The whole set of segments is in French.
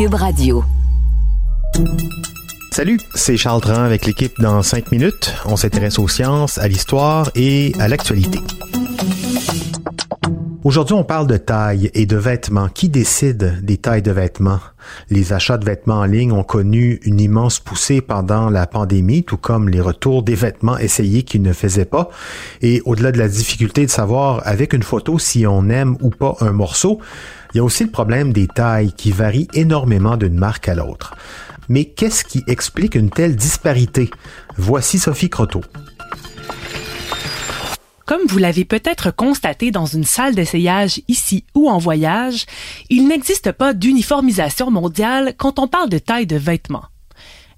Cube Radio. Salut, c'est Charles Dran avec l'équipe dans 5 minutes. On s'intéresse aux sciences, à l'histoire et à l'actualité. Aujourd'hui, on parle de taille et de vêtements. Qui décide des tailles de vêtements? Les achats de vêtements en ligne ont connu une immense poussée pendant la pandémie, tout comme les retours des vêtements essayés qui ne faisaient pas. Et au-delà de la difficulté de savoir avec une photo si on aime ou pas un morceau, il y a aussi le problème des tailles qui varient énormément d'une marque à l'autre. Mais qu'est-ce qui explique une telle disparité? Voici Sophie Croteau. Comme vous l'avez peut-être constaté dans une salle d'essayage ici ou en voyage, il n'existe pas d'uniformisation mondiale quand on parle de taille de vêtements.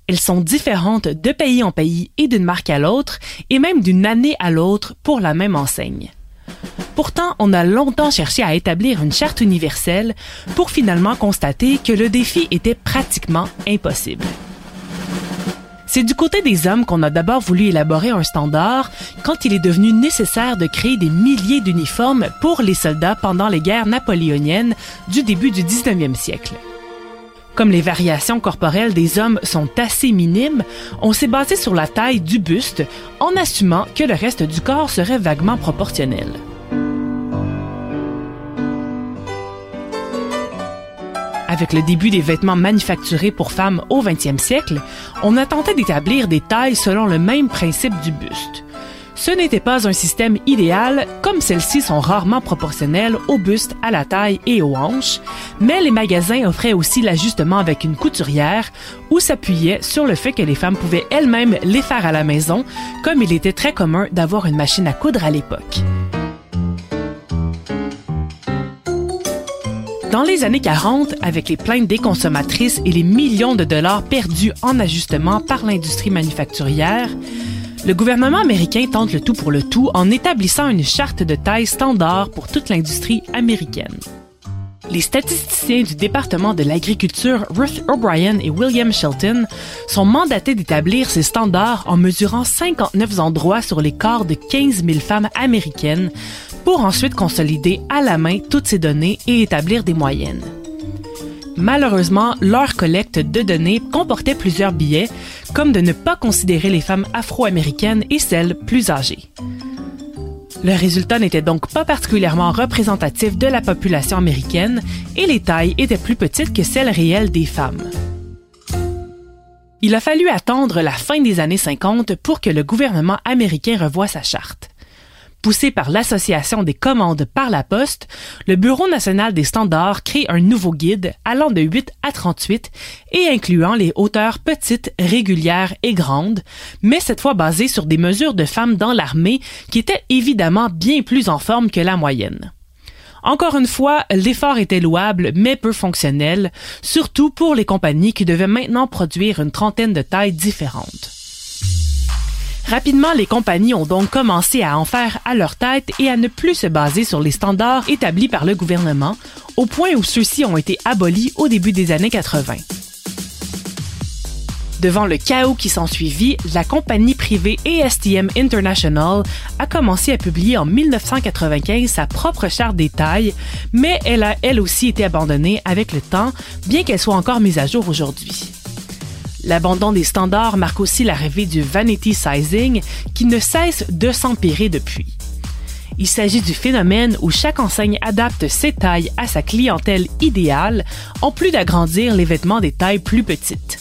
Elles sont différentes de pays en pays et d'une marque à l'autre, et même d'une année à l'autre pour la même enseigne. Pourtant, on a longtemps cherché à établir une charte universelle pour finalement constater que le défi était pratiquement impossible. C'est du côté des hommes qu'on a d'abord voulu élaborer un standard quand il est devenu nécessaire de créer des milliers d'uniformes pour les soldats pendant les guerres napoléoniennes du début du 19e siècle. Comme les variations corporelles des hommes sont assez minimes, on s'est basé sur la taille du buste en assumant que le reste du corps serait vaguement proportionnel. Avec le début des vêtements manufacturés pour femmes au 20e siècle, on a tenté d'établir des tailles selon le même principe du buste. Ce n'était pas un système idéal, comme celles-ci sont rarement proportionnelles au buste, à la taille et aux hanches, mais les magasins offraient aussi l'ajustement avec une couturière ou s'appuyaient sur le fait que les femmes pouvaient elles-mêmes les faire à la maison, comme il était très commun d'avoir une machine à coudre à l'époque. Dans les années 40, avec les plaintes des consommatrices et les millions de dollars perdus en ajustement par l'industrie manufacturière, le gouvernement américain tente le tout pour le tout en établissant une charte de taille standard pour toute l'industrie américaine. Les statisticiens du département de l'agriculture Ruth O'Brien et William Shelton sont mandatés d'établir ces standards en mesurant 59 endroits sur les corps de 15 000 femmes américaines pour ensuite consolider à la main toutes ces données et établir des moyennes. Malheureusement, leur collecte de données comportait plusieurs biais, comme de ne pas considérer les femmes afro-américaines et celles plus âgées. Le résultat n'était donc pas particulièrement représentatif de la population américaine et les tailles étaient plus petites que celles réelles des femmes. Il a fallu attendre la fin des années 50 pour que le gouvernement américain revoie sa charte. Poussé par l'Association des commandes par la poste, le Bureau national des standards crée un nouveau guide allant de 8 à 38 et incluant les hauteurs petites, régulières et grandes, mais cette fois basé sur des mesures de femmes dans l'armée qui étaient évidemment bien plus en forme que la moyenne. Encore une fois, l'effort était louable mais peu fonctionnel, surtout pour les compagnies qui devaient maintenant produire une trentaine de tailles différentes. Rapidement, les compagnies ont donc commencé à en faire à leur tête et à ne plus se baser sur les standards établis par le gouvernement, au point où ceux-ci ont été abolis au début des années 80. Devant le chaos qui s'ensuivit, la compagnie privée ASTM International a commencé à publier en 1995 sa propre charte des tailles, mais elle a elle aussi été abandonnée avec le temps, bien qu'elle soit encore mise à jour aujourd'hui. L'abandon des standards marque aussi l'arrivée du vanity sizing qui ne cesse de s'empirer depuis. Il s'agit du phénomène où chaque enseigne adapte ses tailles à sa clientèle idéale, en plus d'agrandir les vêtements des tailles plus petites.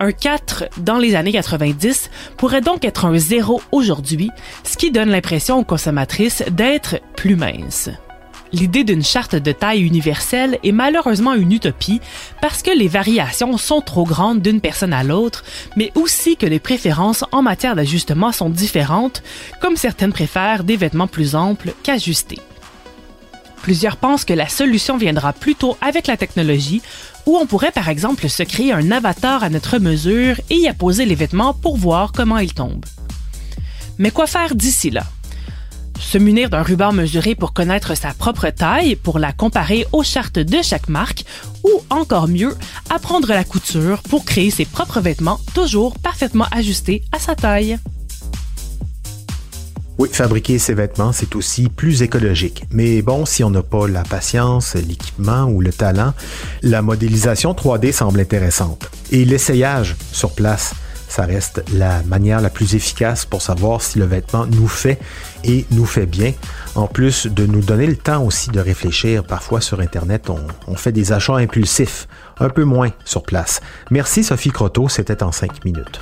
Un 4 dans les années 90 pourrait donc être un 0 aujourd'hui, ce qui donne l'impression aux consommatrices d'être plus minces. L'idée d'une charte de taille universelle est malheureusement une utopie parce que les variations sont trop grandes d'une personne à l'autre, mais aussi que les préférences en matière d'ajustement sont différentes, comme certaines préfèrent des vêtements plus amples qu'ajustés. Plusieurs pensent que la solution viendra plutôt avec la technologie, où on pourrait par exemple se créer un avatar à notre mesure et y apposer les vêtements pour voir comment ils tombent. Mais quoi faire d'ici là? Se munir d'un ruban mesuré pour connaître sa propre taille, pour la comparer aux chartes de chaque marque, ou encore mieux, apprendre la couture pour créer ses propres vêtements toujours parfaitement ajustés à sa taille. Oui, fabriquer ses vêtements, c'est aussi plus écologique. Mais bon, si on n'a pas la patience, l'équipement ou le talent, la modélisation 3D semble intéressante. Et l'essayage sur place, ça reste la manière la plus efficace pour savoir si le vêtement nous fait et nous fait bien. En plus de nous donner le temps aussi de réfléchir, parfois sur Internet, on, fait des achats impulsifs, un peu moins sur place. Merci Sophie Croteau, c'était en cinq minutes.